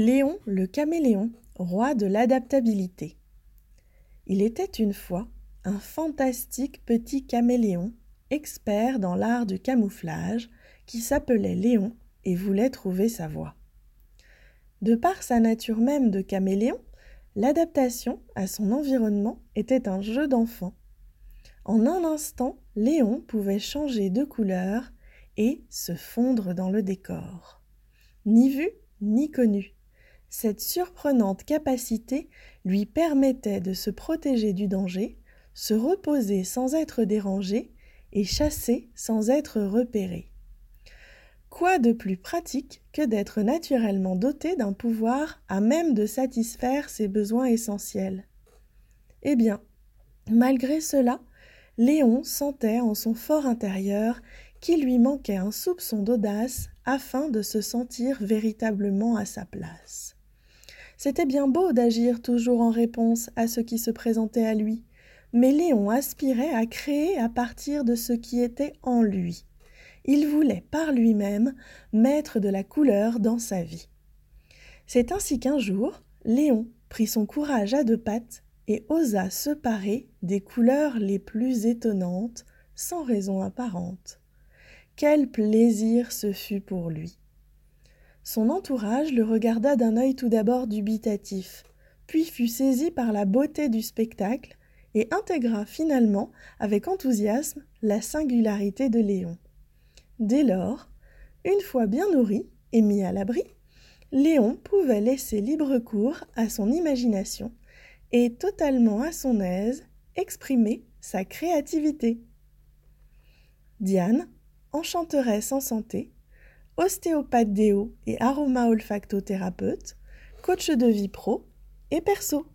Léon le caméléon, roi de l'adaptabilité. Il était une fois un fantastique petit caméléon, expert dans l'art du camouflage, qui s'appelait Léon et voulait trouver sa voie. De par sa nature même de caméléon, l'adaptation à son environnement était un jeu d'enfant. En un instant, Léon pouvait changer de couleur et se fondre dans le décor. Ni vu, ni connu. Cette surprenante capacité lui permettait de se protéger du danger, se reposer sans être dérangé et chasser sans être repéré. Quoi de plus pratique que d'être naturellement doté d'un pouvoir à même de satisfaire ses besoins essentiels? Eh bien, malgré cela, Léon sentait en son fort intérieur qu'il lui manquait un soupçon d'audace afin de se sentir véritablement à sa place. C'était bien beau d'agir toujours en réponse à ce qui se présentait à lui, mais Léon aspirait à créer à partir de ce qui était en lui. Il voulait par lui-même mettre de la couleur dans sa vie. C'est ainsi qu'un jour, Léon prit son courage à deux pattes et osa se parer des couleurs les plus étonnantes, sans raison apparente. Quel plaisir ce fut pour lui. Son entourage le regarda d'un œil tout d'abord dubitatif, puis fut saisi par la beauté du spectacle et intégra finalement avec enthousiasme la singularité de Léon. Dès lors, une fois bien nourri et mis à l'abri, Léon pouvait laisser libre cours à son imagination et totalement à son aise exprimer sa créativité. Diane, enchanteresse en santé, ostéopathe déo et aroma olfactothérapeute, coach de vie pro et perso.